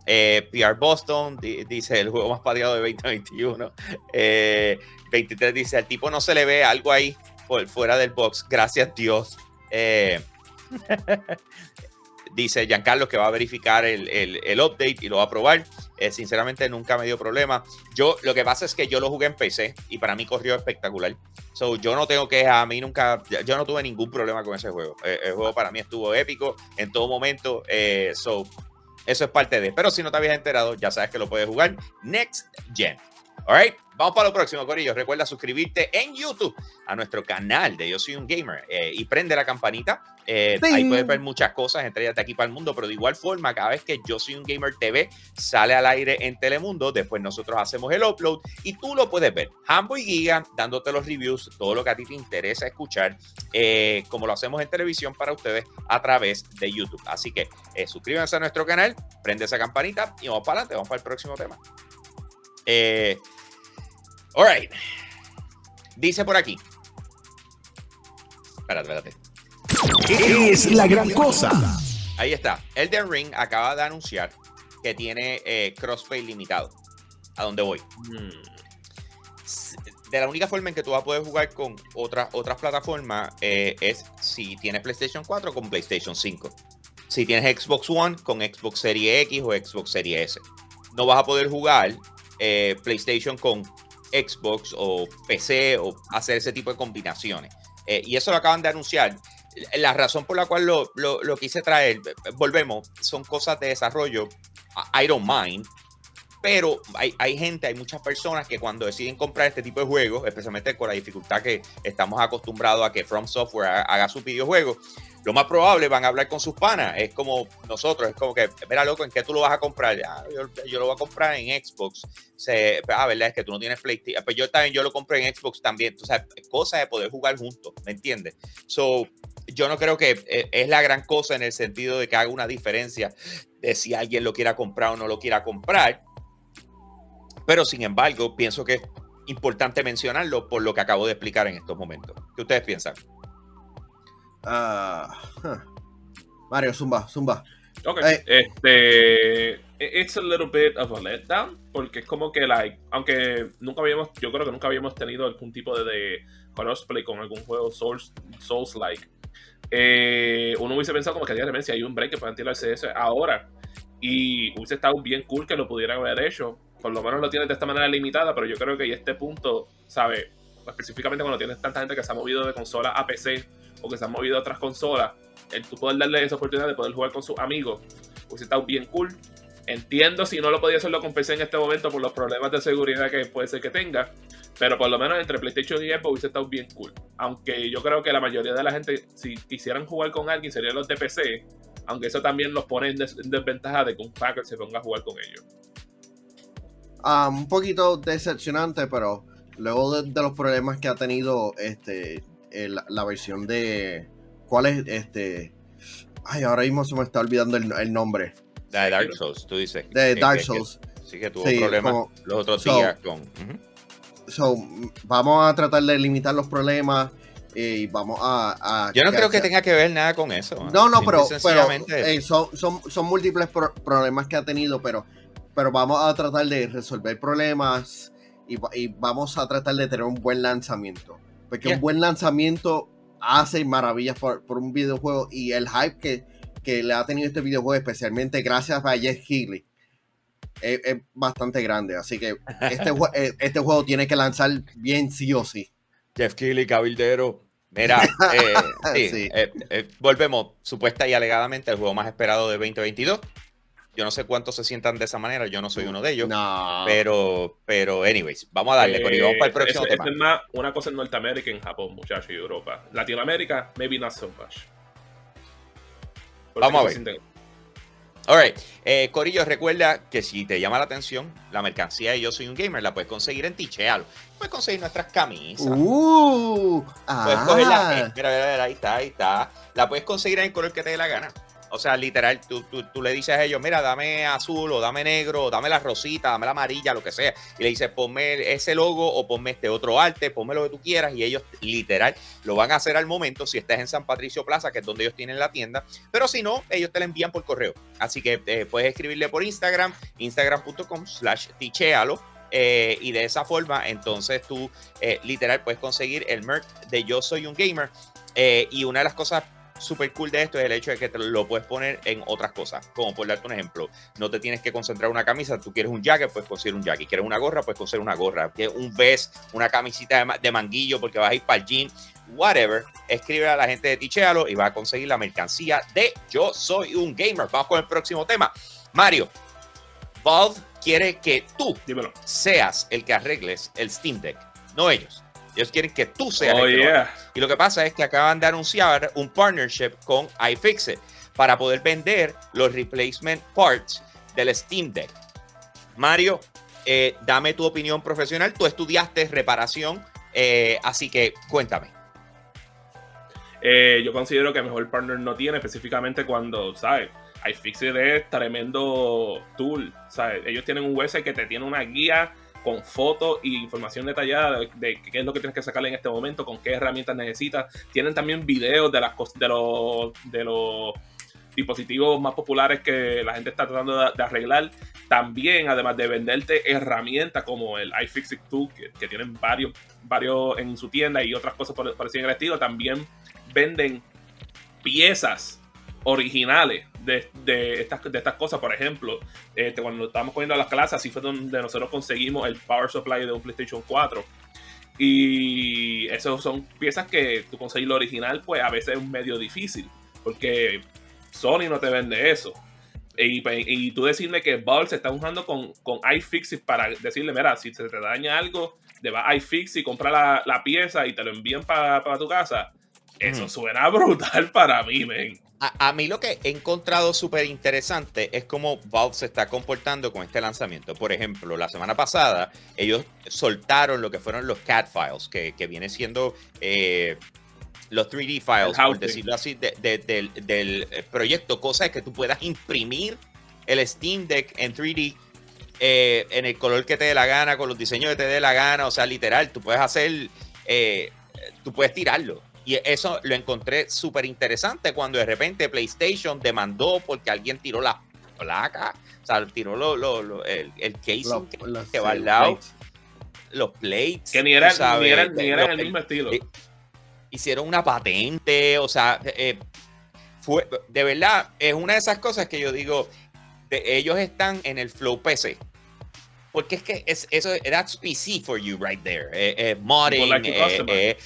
Eh, PR Boston di- dice el juego más pateado de 2021. Eh, 23 dice, al tipo no se le ve algo ahí por fuera del box, gracias Dios. Eh, dice Giancarlo que va a verificar el, el- update y lo va a probar. Eh, sinceramente nunca me dio problema. Yo, lo que pasa es que yo lo jugué en PC y para mí corrió espectacular. So, yo no tengo que, a mí nunca, yo no tuve ningún problema con ese juego. Eh, el juego para mí estuvo épico en todo momento. Eh, so, eso es parte de. Pero si no te habías enterado, ya sabes que lo puedes jugar Next Gen. Alright, vamos para lo próximo, Corillo. Recuerda suscribirte en YouTube a nuestro canal de Yo Soy un Gamer eh, y prende la campanita. Eh, ahí puedes ver muchas cosas, entre ellas de aquí para el mundo, pero de igual forma, cada vez que Yo Soy un Gamer TV sale al aire en Telemundo, después nosotros hacemos el upload y tú lo puedes ver. Hambo y Giga dándote los reviews, todo lo que a ti te interesa escuchar, eh, como lo hacemos en televisión para ustedes a través de YouTube. Así que suscríbanse a nuestro canal, prende esa campanita y vamos para adelante, vamos para el próximo tema. Eh, Alright. Dice por aquí. Espérate, espérate. Es la gran cosa. Ahí está. Elden Ring acaba de anunciar que tiene eh, crossplay limitado. ¿A dónde voy? Hmm. De la única forma en que tú vas a poder jugar con otras otras plataformas eh, es si tienes PlayStation 4 con PlayStation 5. Si tienes Xbox One con Xbox Series X o Xbox Series S. No vas a poder jugar eh, PlayStation con Xbox o PC o hacer ese tipo de combinaciones. Eh, y eso lo acaban de anunciar. La razón por la cual lo, lo, quise traer, volvemos, son cosas de desarrollo. I don't mind. Pero hay, hay, gente, hay muchas personas que cuando deciden comprar este tipo de juegos, especialmente con la dificultad que estamos acostumbrados a que From Software haga su videojuego, lo más probable van a hablar con sus panas. Es como nosotros, es como que, mira, loco, ¿en qué tú lo vas a comprar? Ah, yo, lo voy a comprar en Xbox. Ah, ¿verdad? Es que tú no tienes PlayStation. Pues yo también, yo lo compré en Xbox también. O sea, cosa de poder jugar juntos, ¿me entiendes? So, yo no creo que eh, es la gran cosa en el sentido de que haga una diferencia de si alguien lo quiera comprar o no lo quiera comprar. Pero sin embargo, pienso que es importante mencionarlo por lo que acabo de explicar en estos momentos. ¿Qué ustedes piensan? Uh, Mario, Zumba, Zumba. Ok, este. It's a little bit of a letdown. Porque es como que, like, aunque nunca habíamos, yo creo que nunca habíamos tenido algún tipo de, de crossplay con algún juego Souls, Souls like. Eh, uno hubiese pensado como que diariamente si hay un break que puedan tirarse eso ahora. Y hubiese estado bien cool que lo pudieran haber hecho. Por lo menos lo tienes de esta manera limitada, pero yo creo que a este punto, ¿sabes? Específicamente cuando tienes tanta gente que se ha movido de consola a PC o que se han movido a otras consolas, el tú poder darle esa oportunidad de poder jugar con sus amigos, hubiese estado bien cool. Entiendo si no lo podía hacerlo con PC en este momento por los problemas de seguridad que puede ser que tenga, pero por lo menos entre PlayStation y Xbox hubiese estado bien cool. Aunque yo creo que la mayoría de la gente, si quisieran jugar con alguien, serían los de PC, aunque eso también los pone en, desventaja de que un hacker se ponga a jugar con ellos. Ah, un poquito decepcionante, pero luego de, los problemas que ha tenido este la versión de. ¿Cuál es este? Ay, ahora mismo se me está olvidando el, nombre. De Dark Souls, tú dices. De Dark Souls. sí, que tuvo problemas los otros días con. vamos a tratar de limitar los problemas y vamos a. Yo no creo que tenga que ver nada con eso. No, no, pero, eh, son, son, son, múltiples problemas que ha tenido, pero, pero vamos a tratar de resolver problemas y, y, vamos a tratar de tener un buen lanzamiento. Porque un buen lanzamiento hace maravillas por, un videojuego y el hype que, que, le ha tenido este videojuego, especialmente gracias a Jeff Healy, es, bastante grande. Así que este, eh, este juego tiene que lanzar bien sí o sí. Jeff Keighley, cabildero. Mira, eh, eh, volvemos, supuesta y alegadamente, el juego más esperado de 2022. Yo no sé cuántos se sientan de esa manera, yo no soy uno de ellos. No. Pero, pero, anyways, vamos a darle, pero vamos para el próximo tema. es más una cosa en Norteamérica y en Japón, muchachos, y Europa. Latinoamérica, maybe not so much. vamos a ver. Alright, eh, Corillo, recuerda que si te llama la atención la mercancía y Yo Soy un Gamer, la puedes conseguir en Tichealo. Puedes conseguir nuestras camisas. Uh, puedes cogerla. Eh, mira, mira, mira, ahí está, ahí está. La puedes conseguir en el color que te dé la gana. O sea, literal, tú, tú, le dices a ellos, mira, dame azul o dame negro, o dame la rosita, dame la amarilla, lo que sea. Y le dices, ponme ese logo o ponme este otro arte, ponme lo que tú quieras. Y ellos, literal, lo van a hacer al momento si estás en San Patricio Plaza, que es donde ellos tienen la tienda. Pero si no, ellos te la envían por correo. Así que eh, puedes escribirle por Instagram, instagram.com slash tichealo. Eh, y de esa forma, entonces tú eh, literal puedes conseguir el merch de Yo Soy un Gamer. y una de las cosas súper cool de esto es el hecho de que te lo puedes poner en otras cosas. Como por darte un ejemplo, no te tienes que concentrar en una camisa. Tú quieres un jacket, puedes conseguir un jacket. Quieres una gorra, puedes conseguir una gorra. Quieres un vest, una camisita de, manguillo porque vas a ir para el gym. Whatever. Escribe a la gente de Tichealo y va a conseguir la mercancía de Yo Soy un Gamer. Vamos con el próximo tema. Mario, Valve quiere que tú Dímelo. seas el que arregles el Steam Deck, no ellos. Ellos quieren que tú seas Oh, el que lo haga. yeah. Y lo que pasa es que acaban de anunciar un partnership con iFixit para poder vender los replacement parts del Steam Deck. Mario, eh, dame tu opinión profesional. Tú estudiaste reparación, eh, así que cuéntame. Eh, yo considero que mejor partner no tiene, específicamente cuando, ¿sabes? iFixit es tremendo tool, ¿sabes? Ellos tienen un website que te tiene una guía con fotos y información detallada de, qué es lo que tienes que sacarle en este momento, con qué herramientas necesitas. Tienen también videos de las de los de los dispositivos más populares que la gente está tratando de, arreglar. También, además de venderte herramientas como el iFixit Tool, que, que tienen varios, varios en su tienda y otras cosas por, parecidas en el estilo, también venden piezas originales de, estas, de estas cosas. Por ejemplo, este, cuando estábamos cogiendo las clases, así fue donde nosotros conseguimos el power supply de un PlayStation 4. Y esas son piezas que tú conseguir lo original, pues a veces es medio difícil, porque Sony no te vende eso. Y, pues, tú decirme que Valve se está usando con, con iFixit para decirle, mira, si se te daña algo, te va a iFixit, compra la, la pieza y te lo envían para tu casa. Eso Ujú. suena brutal para mí, men. A, a mí lo que he encontrado súper interesante es cómo Valve se está comportando con este lanzamiento. Por ejemplo, la semana pasada ellos soltaron lo que fueron los CAD files, que, que viene siendo eh, los 3D files, por decirlo así, de- de- del, del, eh, proyecto. Cosa es que tú puedas imprimir el Steam Deck en 3D eh, en el color que te dé la gana, con los diseños que te dé la gana. O sea, literal, tú puedes hacer, eh, tú puedes tirarlo. Y eso lo encontré súper interesante cuando de repente PlayStation demandó porque alguien tiró la placa, o sea, tiró lo, lo- lo- el, el casing que, que va al lado, plates. los plates. Que ni era, tú sabes, ni era, ni era los- el mismo estilo. hicieron una patente, o sea, eh, fue, de verdad, es una de esas cosas que yo digo, de- ellos están en el flow PC. Porque es que es, eso, that's PC for you right there. Eh, eh, modding, like eh,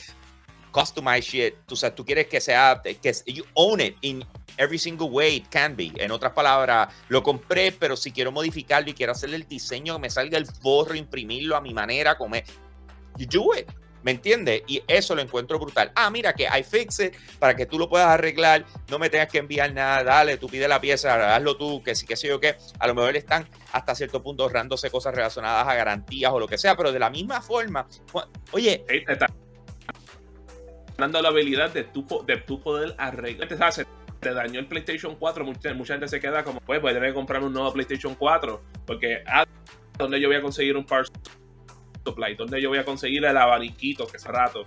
customize. shit. Tú, sabes, tú quieres que sea, que you own it in every single way it can be. En otras palabras, lo compré, pero si quiero modificarlo y quiero hacerle el diseño, que me salga el forro, imprimirlo a mi manera, comer. You do it. ¿Me entiendes? Y eso lo encuentro brutal. Ah, mira que iFixit para que tú lo puedas arreglar, no me tengas que enviar nada, dale, tú pide la pieza, hazlo tú, que sí, que sé yo qué. A lo mejor están hasta cierto punto ahorrándose cosas relacionadas a garantías o lo que sea, pero de la misma forma, oye, dando la habilidad de tú, po- de tú poder arreglar. Te, se te dañó el PlayStation 4, mucha, mucha gente se queda como, pues voy a tener que comprar un nuevo PlayStation 4, porque ah, ¿dónde yo voy a conseguir un power supply? ¿Dónde yo voy a conseguir el abaniquito que hace rato?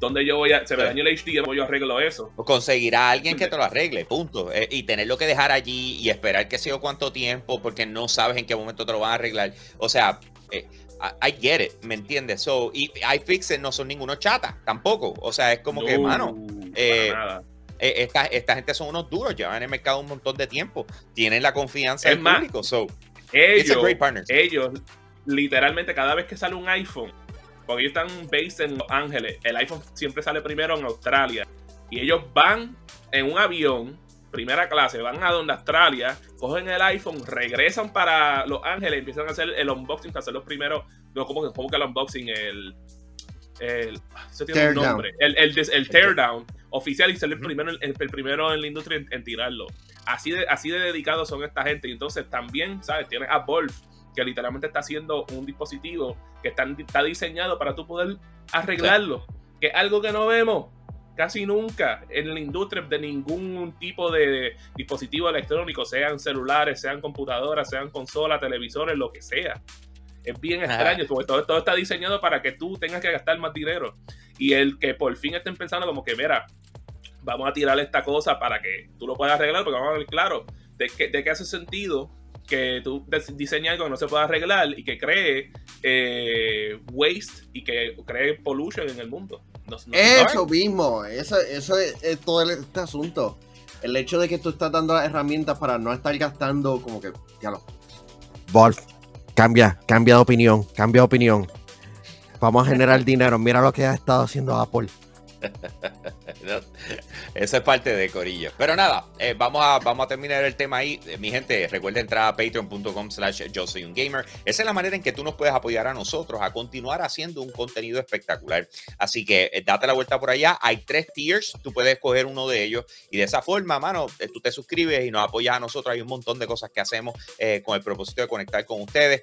¿Dónde yo voy a, se me Sí. dañó el ¿cómo yo arreglo eso? o conseguirá a alguien que te lo arregle, punto. Eh, y tenerlo que dejar allí y esperar que sea cuánto tiempo, porque no sabes en qué momento te lo van a arreglar. O sea, eh, I, I get it, ¿me entiendes? So, y iFixit no son ninguno chata, tampoco. O sea, es como que, No, mano, eh, eh, esta, esta gente son unos duros, llevan en el mercado un montón de tiempo, tienen la confianza Es del más, público. So, it's a ellos, great ellos, literalmente, cada vez que sale un iPhone, porque ellos están based en Los Ángeles, el iPhone siempre sale primero en Australia. Y ellos van en un avión, primera clase, van a donde Australia, cogen el iPhone, regresan para Los Ángeles, empiezan a hacer el unboxing, para hacer los primeros, no, como que, como que el unboxing, el. el eso tiene un nombre. El, el, el teardown oficial y ser el primero, el, el primero en la industria en, en tirarlo. Así de, así de dedicados son esta gente. Y entonces también, ¿sabes? Tienes a Wolf, que literalmente está haciendo un dispositivo que está, está diseñado para tú poder arreglarlo. Que es algo que no vemos casi nunca en la industria de ningún tipo de dispositivo electrónico, sean celulares, sean computadoras, sean consolas, televisores, lo que sea. Es bien Ajá. extraño, porque todo, todo está diseñado para que tú tengas que gastar más dinero. Y el que por fin estén pensando como que, mira, vamos a tirar esta cosa para que tú lo puedas arreglar, porque vamos a ver claro de qué, de qué hace sentido que tú diseñes algo que no se pueda arreglar y que cree eh, waste y que cree pollution en el mundo. No- no- Eso mismo, eso, eso es, es todo el- este asunto. El hecho de que tú estás dando las herramientas para no estar gastando como que, ya lo. Wolf, cambia, cambia de opinión, cambia de opinión. Vamos a generar dinero. Mira lo que ha estado haciendo Apple. No, Eso es parte de Corillo. Pero nada, eh, vamos, a, vamos a terminar el tema ahí. Eh, mi gente, recuerda entrar a patreon.com slash yo soy un gamer. Esa es la manera en que tú nos puedes apoyar a nosotros a continuar haciendo un contenido espectacular. Así que eh, date la vuelta por allá. Hay tres tiers, tú puedes escoger uno de ellos y de esa forma, mano, tú te suscribes y nos apoyas a nosotros. Hay un montón de cosas que hacemos con el propósito de conectar con ustedes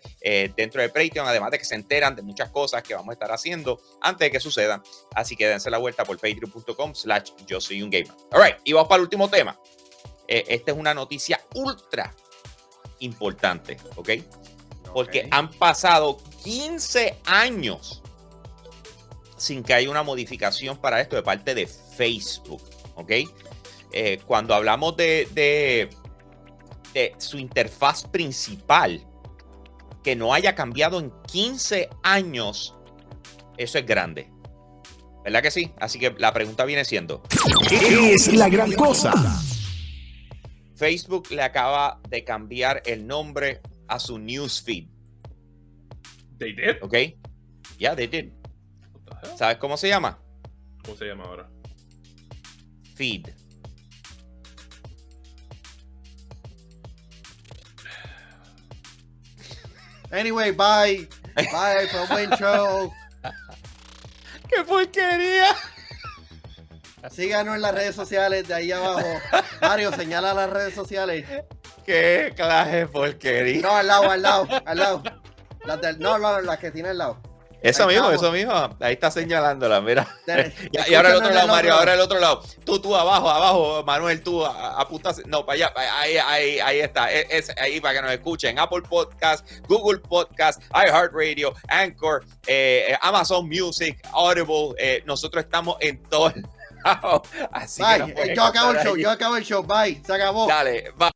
dentro de Patreon, además de que se enteran de muchas cosas que vamos a estar haciendo antes de que sucedan. Así que dense la vuelta por patreon.com slash yo soy un gamer. Alright, y vamos para el último tema. Eh, esta es una noticia ultra importante, ¿ok? Porque han pasado 15 años sin que haya una modificación para esto de parte de Facebook, ¿ok? Eh, cuando hablamos de, de, de su interfaz principal, que no haya cambiado en 15 años, eso es grande. ¿Verdad que sí? Así que la pregunta viene siendo: ¿Qué es la gran cosa? Facebook le acaba de cambiar el nombre a su newsfeed. They did. ¿Ok? Yeah, they did. ¿Sabes cómo se llama? ¿Cómo se llama ahora? Feed. Anyway, bye. Bye, fue un buen show. ¡Qué porquería! Síganos en las redes sociales de ahí abajo. Mario, señala las redes sociales. ¡Qué clase de porquería! No, al lado, al lado, al lado. Las del, no, no, las que tiene al lado. Eso mismo, eso mismo. Ahí está señalándola, mira. Y, ahora el otro lado, Mario, ahora el otro lado. Tú, tú, abajo, abajo, Manuel, tú, a- a- apunta. No, para allá, ahí, ahí, ahí está. Es, es ahí para que nos escuchen. Apple Podcast, Google Podcast, iHeartRadio, Anchor, eh, Amazon Music, Audible. eh, nosotros estamos en lados. Así que Yo acabo el show, yo acabo el show. Bye. Se acabó. Dale, bye.